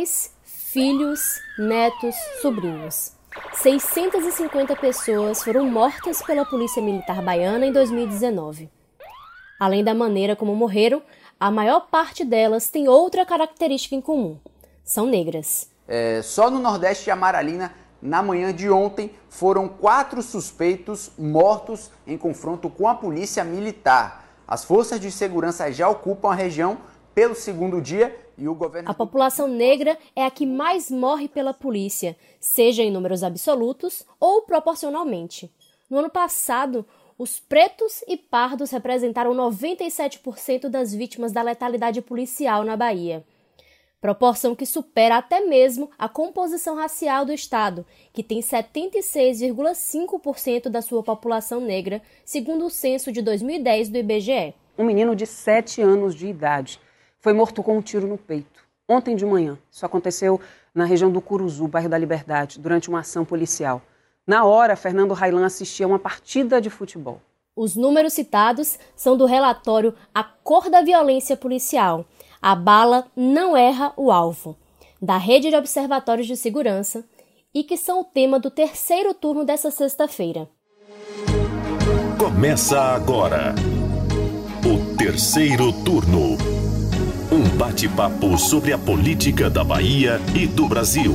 pais, filhos, netos, sobrinhos. 650 pessoas foram mortas pela Polícia Militar Baiana em 2019. Além da maneira como morreram, a maior parte delas tem outra característica em comum: são negras. É, só no Nordeste de Amaralina, na manhã de ontem, foram quatro suspeitos mortos em confronto com a Polícia Militar. As forças de segurança já ocupam a região pelo segundo dia. A população negra é a que mais morre pela polícia, seja em números absolutos ou proporcionalmente. No ano passado, os pretos e pardos representaram 97% das vítimas da letalidade policial na Bahia. Proporção que supera até mesmo a composição racial do Estado, que tem 76,5% da sua população negra, segundo o censo de 2010 do IBGE. Um menino de 7 anos de idade foi morto com um tiro no peito. Ontem de manhã, isso aconteceu na região do Curuzu, bairro da Liberdade, durante uma ação policial. Na hora, Fernando Railan assistia a uma partida de futebol. Os números citados são do relatório A Cor da Violência Policial. A bala não erra o alvo, da Rede de Observatórios de Segurança, e que são o tema do terceiro turno dessa sexta-feira. Começa agora o terceiro turno. Um bate-papo sobre a política da Bahia e do Brasil.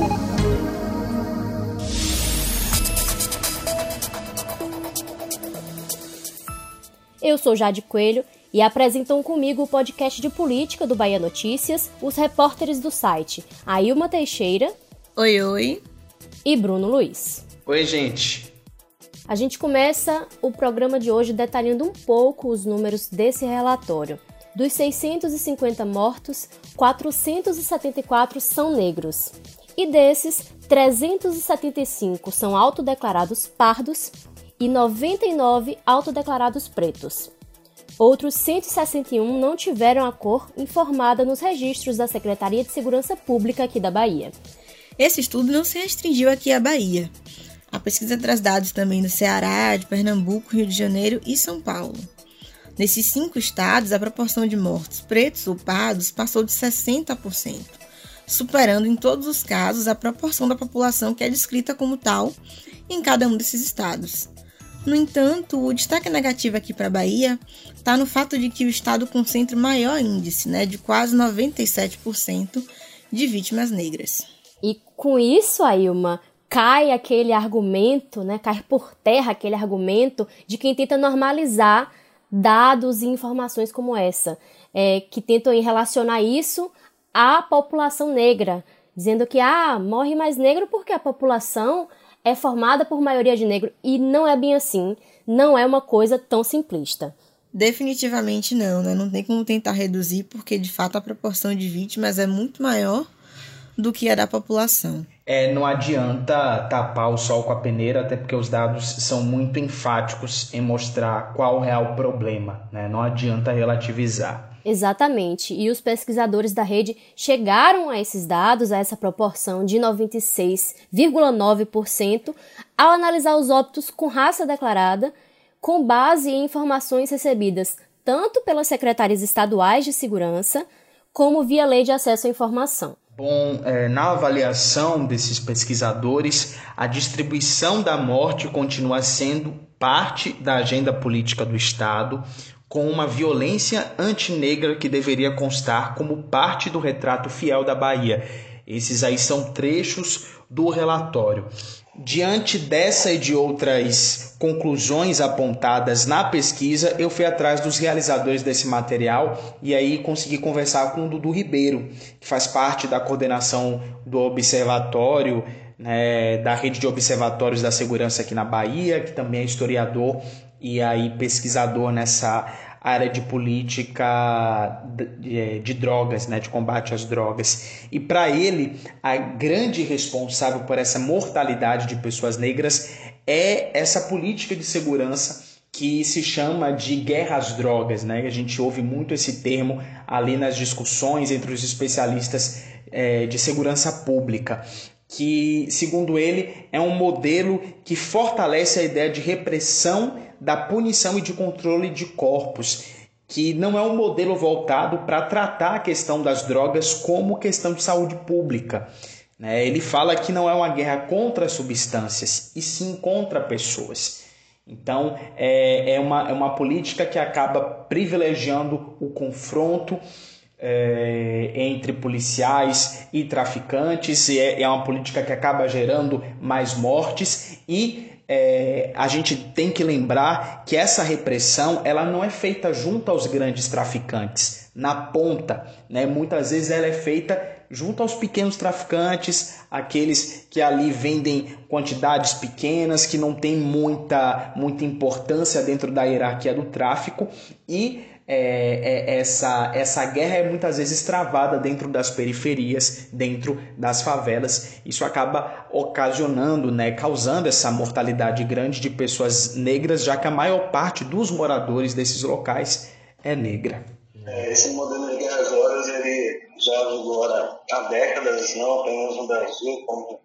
Eu sou Jade Coelho e apresentam comigo o podcast de política do Bahia Notícias os repórteres do site Ailma Teixeira. Oi, oi. E Bruno Luiz. Oi, gente. A gente começa o programa de hoje detalhando um pouco os números desse relatório. Dos 650 mortos, 474 são negros. E desses, 375 são autodeclarados pardos e 99 autodeclarados pretos. Outros 161 não tiveram a cor informada nos registros da Secretaria de Segurança Pública aqui da Bahia. Esse estudo não se restringiu aqui à Bahia. A pesquisa traz dados também do Ceará, de Pernambuco, Rio de Janeiro e São Paulo. Nesses cinco estados, a proporção de mortos pretos ou pardos passou de 60%, superando em todos os casos a proporção da população que é descrita como tal em cada um desses estados. No entanto, o destaque negativo aqui para a Bahia está no fato de que o estado concentra o maior índice, né, de quase 97% de vítimas negras. E com isso, Ailma, cai aquele argumento, né, cai por terra aquele argumento de quem tenta normalizar dados e informações como essa, é, que tentam relacionar isso à população negra, dizendo que ah, morre mais negro porque a população é formada por maioria de negro e não é bem assim, não é uma coisa tão simplista. Definitivamente não, né? Não tem como tentar reduzir, porque de fato a proporção de vítimas é muito maior do que a da população. É, não adianta tapar o sol com a peneira, até porque os dados são muito enfáticos em mostrar qual é o real problema, né? Não adianta relativizar. Exatamente. E os pesquisadores da rede chegaram a esses dados, a essa proporção de 96,9%, ao analisar os óbitos com raça declarada, com base em informações recebidas tanto pelas secretarias estaduais de segurança, como via lei de acesso à informação. Bom, é, na avaliação desses pesquisadores, a distribuição da morte continua sendo parte da agenda política do Estado, com uma violência antinegra que deveria constar como parte do retrato fiel da Bahia. Esses aí são trechos do relatório. Diante dessa e de outras conclusões apontadas na pesquisa, eu fui atrás dos realizadores desse material e aí consegui conversar com o Dudu Ribeiro, que faz parte da coordenação do observatório, né, da rede de observatórios da segurança aqui na Bahia, que também é historiador e aí pesquisador nessa área de política de, de drogas, né, de combate às drogas. E para ele, a grande responsável por essa mortalidade de pessoas negras é essa política de segurança que se chama de guerra às drogas, né? A gente ouve muito esse termo ali nas discussões entre os especialistas é, de segurança pública que, segundo ele, é um modelo que fortalece a ideia de repressão, da punição e de controle de corpos. que não é um modelo voltado para tratar a questão das drogas como questão de saúde pública. Né? Ele fala que não é uma guerra contra substâncias, e sim contra pessoas. Então, é, é, uma, é uma política que acaba privilegiando o confronto é, entre policiais e traficantes, e é, é uma política que acaba gerando mais mortes e é, a gente tem que lembrar que essa repressão ela não é feita junto aos grandes traficantes, na ponta. Né? Muitas vezes ela é feita junto aos pequenos traficantes, aqueles que ali vendem quantidades pequenas, que não tem muita, muita importância dentro da hierarquia do tráfico e é, é, essa, essa guerra é muitas vezes travada dentro das periferias, dentro das favelas. Isso acaba ocasionando, né, causando essa mortalidade grande de pessoas negras, já que a maior parte dos moradores desses locais é negra. É, esse modelo de já vigora há décadas, não apenas no Brasil, como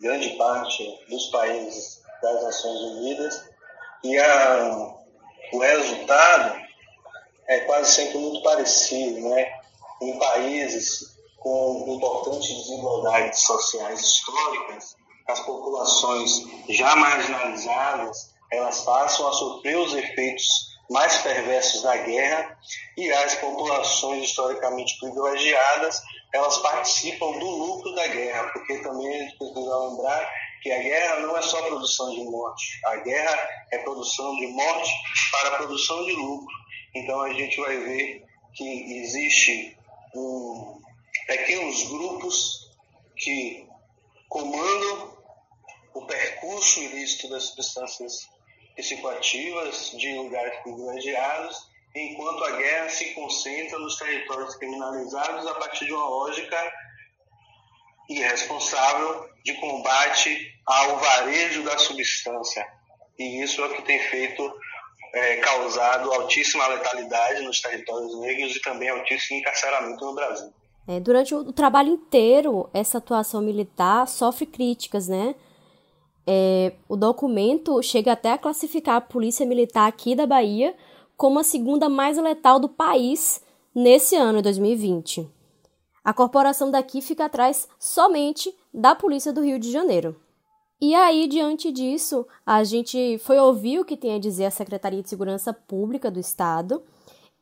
grande parte dos países das Nações Unidas. E a, o resultado é quase sempre muito parecido, né? Em países com importantes desigualdades sociais históricas, as populações já marginalizadas, elas passam a sofrer os efeitos mais perversos da guerra e as populações historicamente privilegiadas, elas participam do lucro da guerra, porque também a gente precisa lembrar que a guerra não é só produção de morte, a guerra é produção de morte para produção de lucro. Então a gente vai ver que existe um, pequenos grupos que comandam o percurso ilícito das substâncias psicoativas de lugares privilegiados, enquanto a guerra se concentra nos territórios criminalizados a partir de uma lógica irresponsável de combate ao varejo da substância. E isso é o que tem feito é, causado altíssima letalidade nos territórios negros e também altíssimo encarceramento no Brasil. É, durante o, trabalho inteiro, essa atuação militar sofre críticas, né? É, o documento chega até a classificar a polícia militar aqui da Bahia como a segunda mais letal do país nesse ano, 2020. A corporação daqui fica atrás somente da polícia do Rio de Janeiro. E aí, diante disso, a gente foi ouvir o que tem a dizer a Secretaria de Segurança Pública do Estado,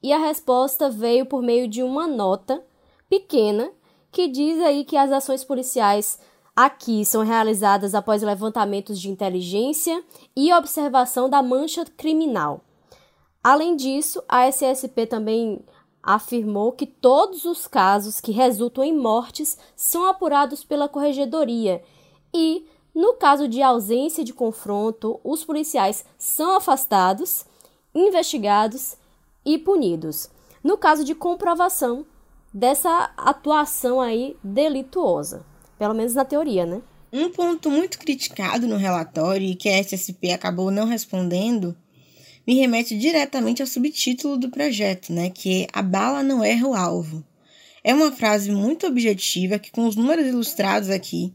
e a resposta veio por meio de uma nota pequena que diz aí que as ações policiais aqui são realizadas após levantamentos de inteligência e observação da mancha criminal. Além disso, a SSP também afirmou que todos os casos que resultam em mortes são apurados pela corregedoria e no caso de ausência de confronto, os policiais são afastados, investigados e punidos. No caso de comprovação dessa atuação aí delituosa, pelo menos na teoria, né? Um ponto muito criticado no relatório e que a SSP acabou não respondendo me remete diretamente ao subtítulo do projeto, né, que é A bala não erra o alvo. É uma frase muito objetiva que com os números ilustrados aqui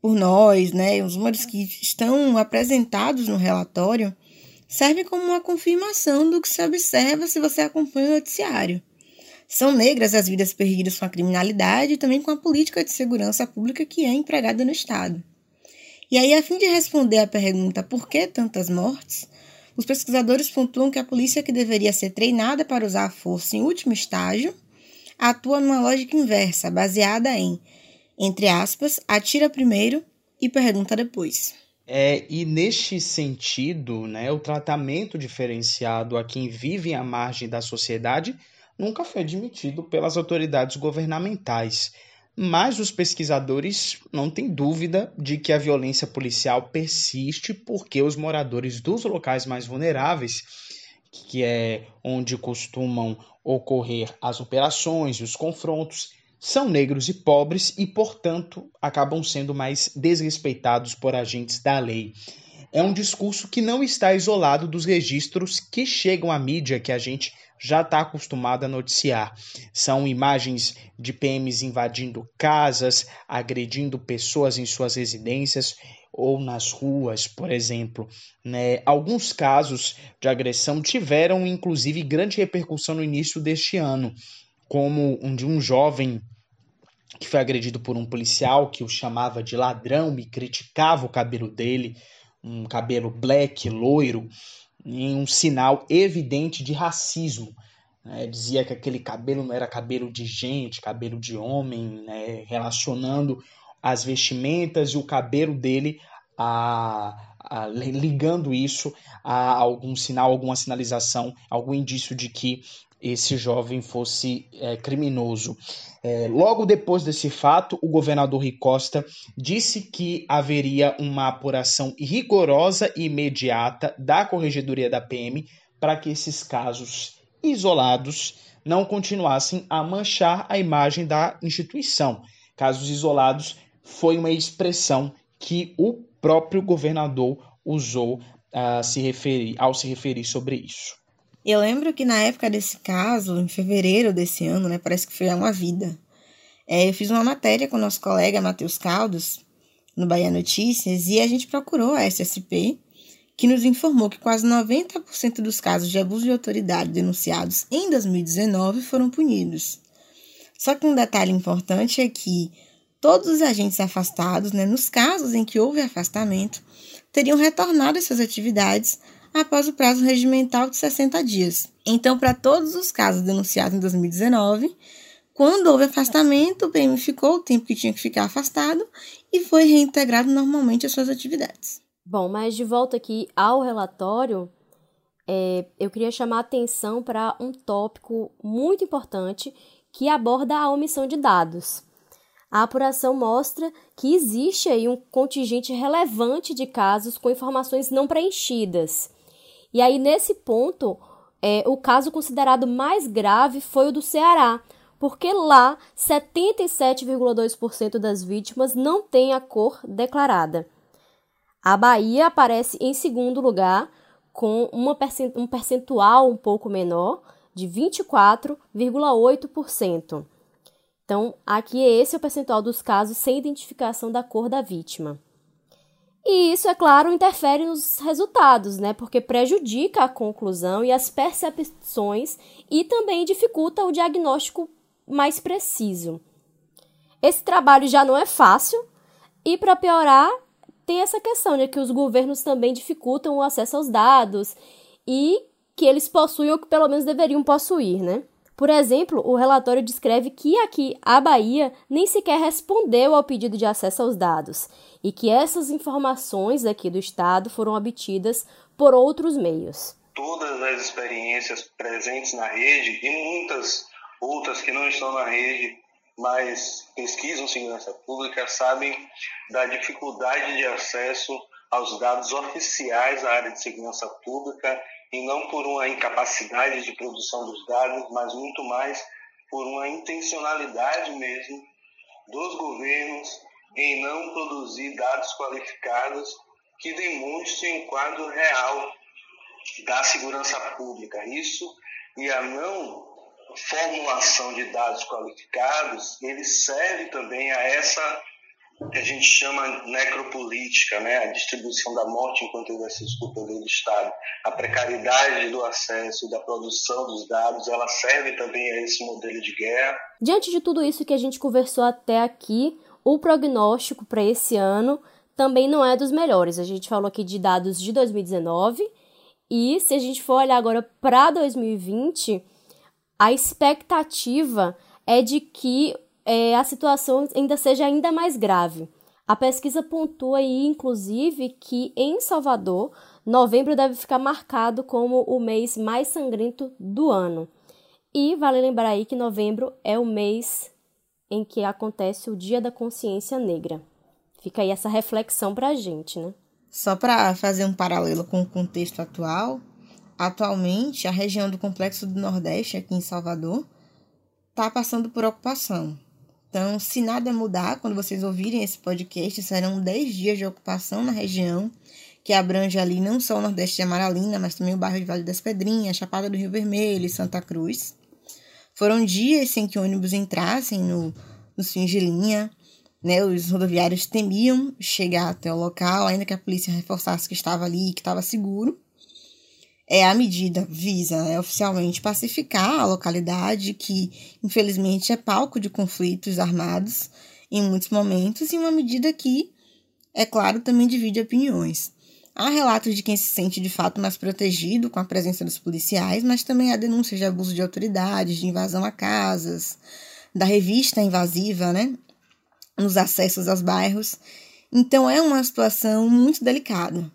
por nós, né, os números que estão apresentados no relatório, servem como uma confirmação do que se observa se você acompanha o noticiário. São negras as vidas perdidas com a criminalidade e também com a política de segurança pública que é empregada no Estado. E aí, a fim de responder à pergunta por que tantas mortes, os pesquisadores pontuam que a polícia que deveria ser treinada para usar a força em último estágio atua numa lógica inversa, baseada em entre aspas, atira primeiro e pergunta depois. É, e neste sentido, né, o tratamento diferenciado a quem vive à margem da sociedade nunca foi admitido pelas autoridades governamentais. Mas os pesquisadores não têm dúvida de que a violência policial persiste porque os moradores dos locais mais vulneráveis, que é onde costumam ocorrer as operações e os confrontos, são negros e pobres e, portanto, acabam sendo mais desrespeitados por agentes da lei. É um discurso que não está isolado dos registros que chegam à mídia que a gente já está acostumado a noticiar. São imagens de PMs invadindo casas, agredindo pessoas em suas residências, ou nas ruas, por exemplo. Né? Alguns casos de agressão tiveram, inclusive, grande repercussão no início deste ano, como um de um jovem que foi agredido por um policial que o chamava de ladrão e criticava o cabelo dele, um cabelo black, loiro, em um sinal evidente de racismo. Né? Dizia que aquele cabelo não era cabelo de gente, cabelo de homem, né? relacionando as vestimentas e o cabelo dele a, ligando isso a algum sinal, alguma sinalização, algum indício de que esse jovem fosse é, criminoso. É, logo depois desse fato, o governador Rui Costa disse que haveria uma apuração rigorosa e imediata da Corregedoria da PM para que esses casos isolados não continuassem a manchar a imagem da instituição. Casos isolados foi uma expressão que o próprio governador usou uh, se referir, ao se referir sobre isso. Eu lembro que na época desse caso, em fevereiro desse ano, né, parece que foi há uma vida, é, eu fiz uma matéria com o nosso colega Matheus Caldos, no Bahia Notícias, e a gente procurou a SSP, que nos informou que quase 90% dos casos de abuso de autoridade denunciados em 2019 foram punidos. Só que um detalhe importante é que todos os agentes afastados, né, nos casos em que houve afastamento, teriam retornado às suas atividades após o prazo regimental de 60 dias. Então, para todos os casos denunciados em 2019, quando houve afastamento, o PM ficou o tempo que tinha que ficar afastado e foi reintegrado normalmente às suas atividades. Bom, mas de volta aqui ao relatório, é, eu queria chamar a atenção para um tópico muito importante que aborda a omissão de dados a apuração mostra que existe aí um contingente relevante de casos com informações não preenchidas. E aí, nesse ponto, é, o caso considerado mais grave foi o do Ceará, porque lá 77,2% das vítimas não têm a cor declarada. A Bahia aparece em segundo lugar, com uma um percentual um pouco menor, de 24,8%. Então, aqui esse é o percentual dos casos sem identificação da cor da vítima. E isso, é claro, interfere nos resultados, né? Porque prejudica a conclusão e as percepções e também dificulta o diagnóstico mais preciso. Esse trabalho já não é fácil e, para piorar, tem essa questão de que os governos também dificultam o acesso aos dados e que eles possuem ou que pelo menos deveriam possuir, né? Por exemplo, o relatório descreve que aqui a Bahia nem sequer respondeu ao pedido de acesso aos dados e que essas informações aqui do estado foram obtidas por outros meios. Todas as experiências presentes na rede e muitas outras que não estão na rede, mas pesquisam segurança pública, sabem da dificuldade de acesso aos dados oficiais da área de segurança pública e não por uma incapacidade de produção dos dados, mas muito mais por uma intencionalidade mesmo dos governos em não produzir dados qualificados que demonstrem o quadro real da segurança pública. Isso e a não formulação de dados qualificados, ele serve também a essa que a gente chama necropolítica, né? a distribuição da morte enquanto exercício do poder do Estado. A precariedade do acesso e da produção dos dados, ela serve também a esse modelo de guerra. Diante de tudo isso que a gente conversou até aqui, o prognóstico para esse ano também não é dos melhores. A gente falou aqui de dados de 2019 e se a gente for olhar agora para 2020, a expectativa é de que é, a situação ainda seja ainda mais grave. A pesquisa pontua aí, inclusive, que em Salvador, novembro deve ficar marcado como o mês mais sangrento do ano. E vale lembrar aí que novembro é o mês em que acontece o Dia da Consciência Negra. Fica aí essa reflexão para a gente, né? Só para fazer um paralelo com o contexto atual, atualmente a região do Complexo do Nordeste, aqui em Salvador, está passando por ocupação. Então, se nada mudar, quando vocês ouvirem esse podcast, serão 10 dias de ocupação na região, que abrange ali não só o Nordeste de Amaralina, mas também o bairro de Vale das Pedrinhas, Chapada do Rio Vermelho e Santa Cruz. Foram dias sem que ônibus entrassem no, nos fins de linha. Né, os rodoviários temiam chegar até o local, ainda que a polícia reforçasse que estava ali, que estava seguro. É, a medida visa né, oficialmente pacificar a localidade, que infelizmente é palco de conflitos armados em muitos momentos, e uma medida que, é claro, também divide opiniões. Há relatos de quem se sente de fato mais protegido com a presença dos policiais, mas também há denúncias de abuso de autoridades, de invasão a casas, da revista invasiva, né? Nos acessos aos bairros. Então é uma situação muito delicada.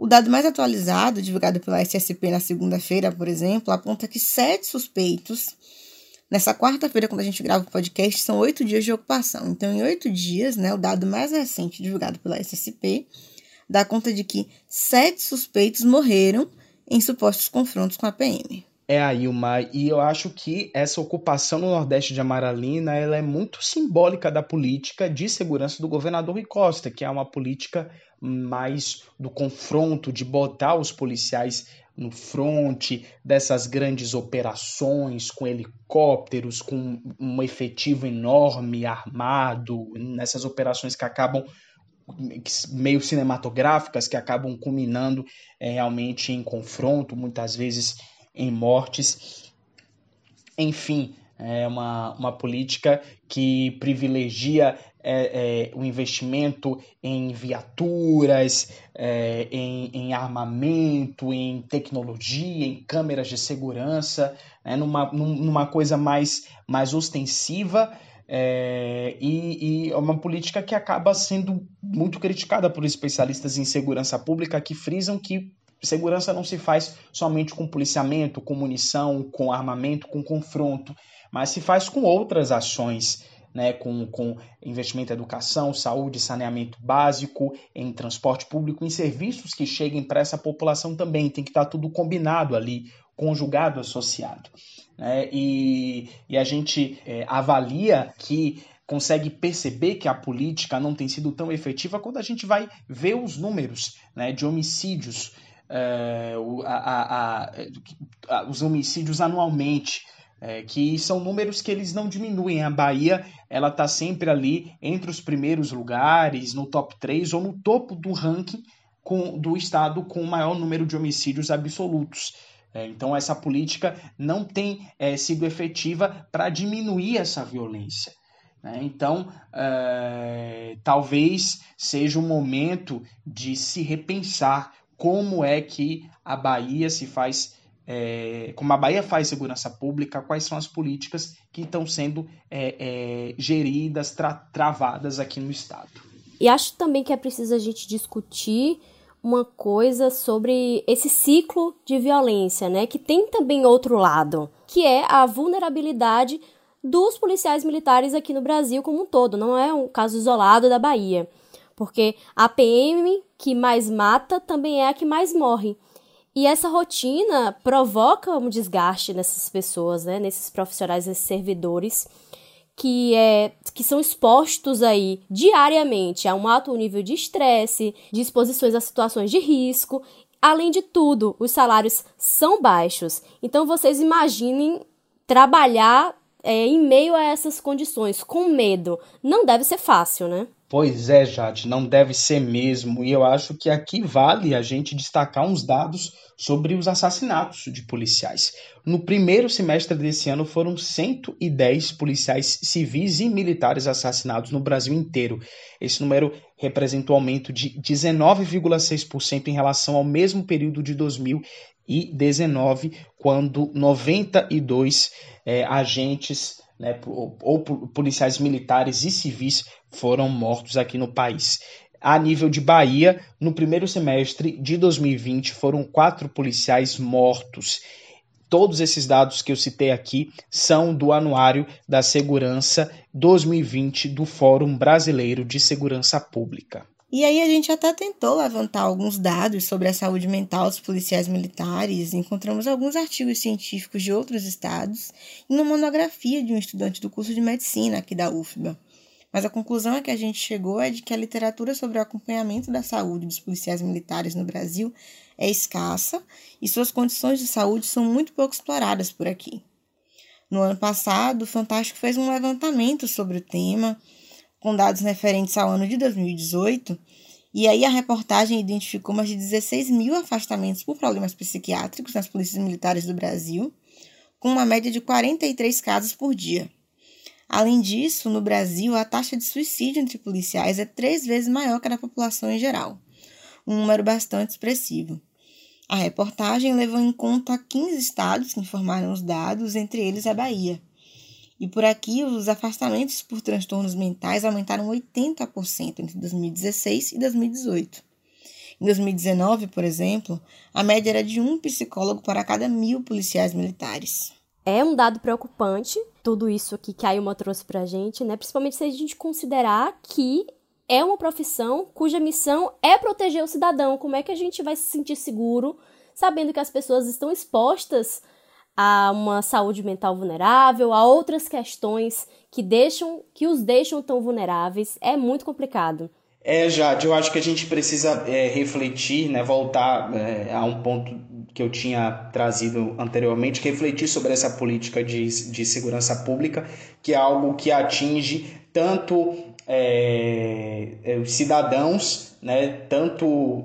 O dado mais atualizado, divulgado pela SSP na segunda-feira, por exemplo, aponta que sete suspeitos. Nessa quarta-feira, quando a gente grava o podcast, são oito dias de ocupação. Então, em oito dias, né, o dado mais recente divulgado pela SSP dá conta de que sete suspeitos morreram em supostos confrontos com a PM. É, Ailma, e eu acho que essa ocupação no Nordeste de Amaralina ela é muito simbólica da política de segurança do governador Rui Costa, que é uma política mais do confronto, de botar os policiais no fronte dessas grandes operações com helicópteros, com um efetivo enorme armado, nessas operações que acabam meio cinematográficas que acabam culminando é, realmente em confronto, muitas vezes em mortes. Enfim, é uma, uma política que privilegia é, é, o investimento em viaturas, é, em, em, armamento, em tecnologia, em câmeras de segurança, né, numa, numa coisa mais, mais ostensiva é, e, e é uma política que acaba sendo muito criticada por especialistas em segurança pública que frisam que segurança não se faz somente com policiamento, com munição, com armamento, com confronto, mas se faz com outras ações, né, com, com investimento em educação, saúde, saneamento básico, em transporte público, em serviços que cheguem para essa população também. Tem que estar tá tudo combinado ali, conjugado, associado. Né? E, e a gente é, avalia que consegue perceber que a política não tem sido tão efetiva quando a gente vai ver os números né, de homicídios, é, a, a, a, os homicídios anualmente, é, que são números que eles não diminuem. A Bahia ela está sempre ali entre os primeiros lugares, no top 3 ou no topo do ranking com, do estado com o maior número de homicídios absolutos. É, então, essa política não tem é, sido efetiva para diminuir essa violência. Né? Então, é, talvez seja o momento de se repensar como é que a Bahia se faz, é, como a Bahia faz segurança pública, quais são as políticas que estão sendo é, é, geridas, tra travadas aqui no Estado. E acho também que é preciso a gente discutir uma coisa sobre esse ciclo de violência, né? Que tem também outro lado, que é a vulnerabilidade dos policiais militares aqui no Brasil como um todo. Não é um caso isolado da Bahia, porque a PM que mais mata também é a que mais morre. E essa rotina provoca um desgaste nessas pessoas, né? Nesses profissionais, nesses servidores que, é, que são expostos aí diariamente a um alto nível de estresse, de exposições a situações de risco. Além de tudo, os salários são baixos. Então vocês imaginem trabalhar é, em meio a essas condições, com medo. Não deve ser fácil, né? Pois é, Jade, não deve ser mesmo. E eu acho que aqui vale a gente destacar uns dados sobre os assassinatos de policiais. No primeiro semestre desse ano foram 110 policiais civis e militares assassinados no Brasil inteiro. Esse número representa um aumento de 19,6% em relação ao mesmo período de 2019, quando 92 é, agentes né, ou, ou policiais militares e civis foram mortos aqui no país. A nível de Bahia, no primeiro semestre de 2020, foram quatro policiais mortos. Todos esses dados que eu citei aqui são do Anuário da Segurança 2020 do Fórum Brasileiro de Segurança Pública. E aí a gente até tentou levantar alguns dados sobre a saúde mental dos policiais militares, encontramos alguns artigos científicos de outros estados e uma monografia de um estudante do curso de medicina aqui da UFBA. Mas a conclusão a que a gente chegou é de que a literatura sobre o acompanhamento da saúde dos policiais militares no Brasil é escassa e suas condições de saúde são muito pouco exploradas por aqui. No ano passado, o Fantástico fez um levantamento sobre o tema com dados referentes ao ano de 2018, e aí a reportagem identificou mais de 16 mil afastamentos por problemas psiquiátricos nas polícias militares do Brasil, com uma média de 43 casos por dia. Além disso, no Brasil, a taxa de suicídio entre policiais é três vezes maior que a da população em geral, um número bastante expressivo. A reportagem levou em conta 15 estados que informaram os dados, entre eles a Bahia. E por aqui, os afastamentos por transtornos mentais aumentaram 80% entre 2016 e 2018. Em 2019, por exemplo, a média era de um psicólogo para cada mil policiais militares. É um dado preocupante, tudo isso aqui que a Ilma trouxe pra gente, né? Principalmente se a gente considerar que é uma profissão cuja missão é proteger o cidadão. Como é que a gente vai se sentir seguro sabendo que as pessoas estão expostas a uma saúde mental vulnerável, a outras questões que deixam que os deixam tão vulneráveis? É muito complicado. É, Jade, eu acho que a gente precisa é, refletir, né, voltar é, a um ponto que eu tinha trazido anteriormente, refletir sobre essa política de, de segurança pública, que é algo que atinge tanto é, é os cidadãos, né, tanto...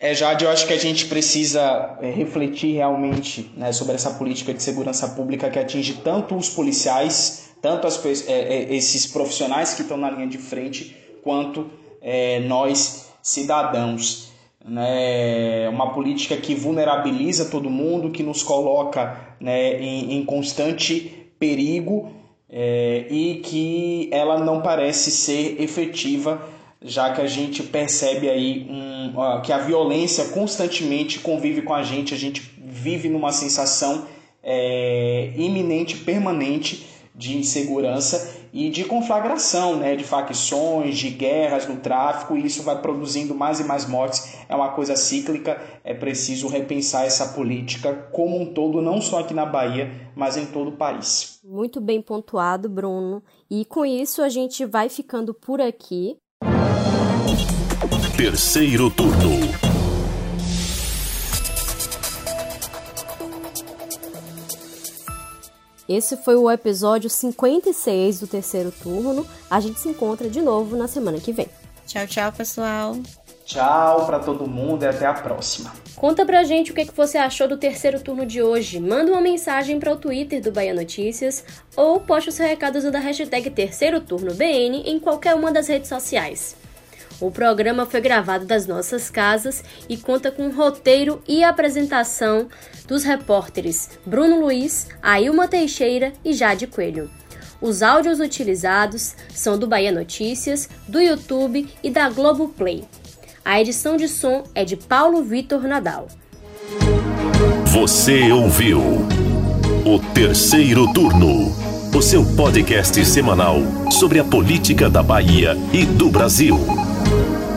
É, Jade, eu acho que a gente precisa é, refletir realmente né, sobre essa política de segurança pública que atinge tanto os policiais, tanto as, é, é, esses profissionais que estão na linha de frente, quanto é, nós cidadãos. Né? Uma política que vulnerabiliza todo mundo, que nos coloca né, em, em constante perigo é, e que ela não parece ser efetiva, já que a gente percebe aí um, que a violência constantemente convive com a gente, a gente vive numa sensação é, iminente, permanente de insegurança e de conflagração, né, de facções, de guerras no tráfico, e isso vai produzindo mais e mais mortes. É uma coisa cíclica, é preciso repensar essa política como um todo, não só aqui na Bahia, mas em todo o país. Muito bem pontuado, Bruno. E com isso a gente vai ficando por aqui. Terceiro turno. Esse foi o episódio 56 do terceiro turno. A gente se encontra de novo na semana que vem. Tchau, tchau, pessoal. Tchau para todo mundo e até a próxima. Conta pra gente o que, você achou do terceiro turno de hoje. Manda uma mensagem para o Twitter do Bahia Notícias ou poste o seu recado usando a hashtag Terceiro Turno BN em qualquer uma das redes sociais. O programa foi gravado das nossas casas e conta com roteiro e apresentação dos repórteres Bruno Luiz, Ailma Teixeira e Jade Coelho. Os áudios utilizados são do Bahia Notícias, do YouTube e da Globoplay. A edição de som é de Paulo Vitor Nadal. Você ouviu o terceiro turno, o seu podcast semanal sobre a política da Bahia e do Brasil. Thank you.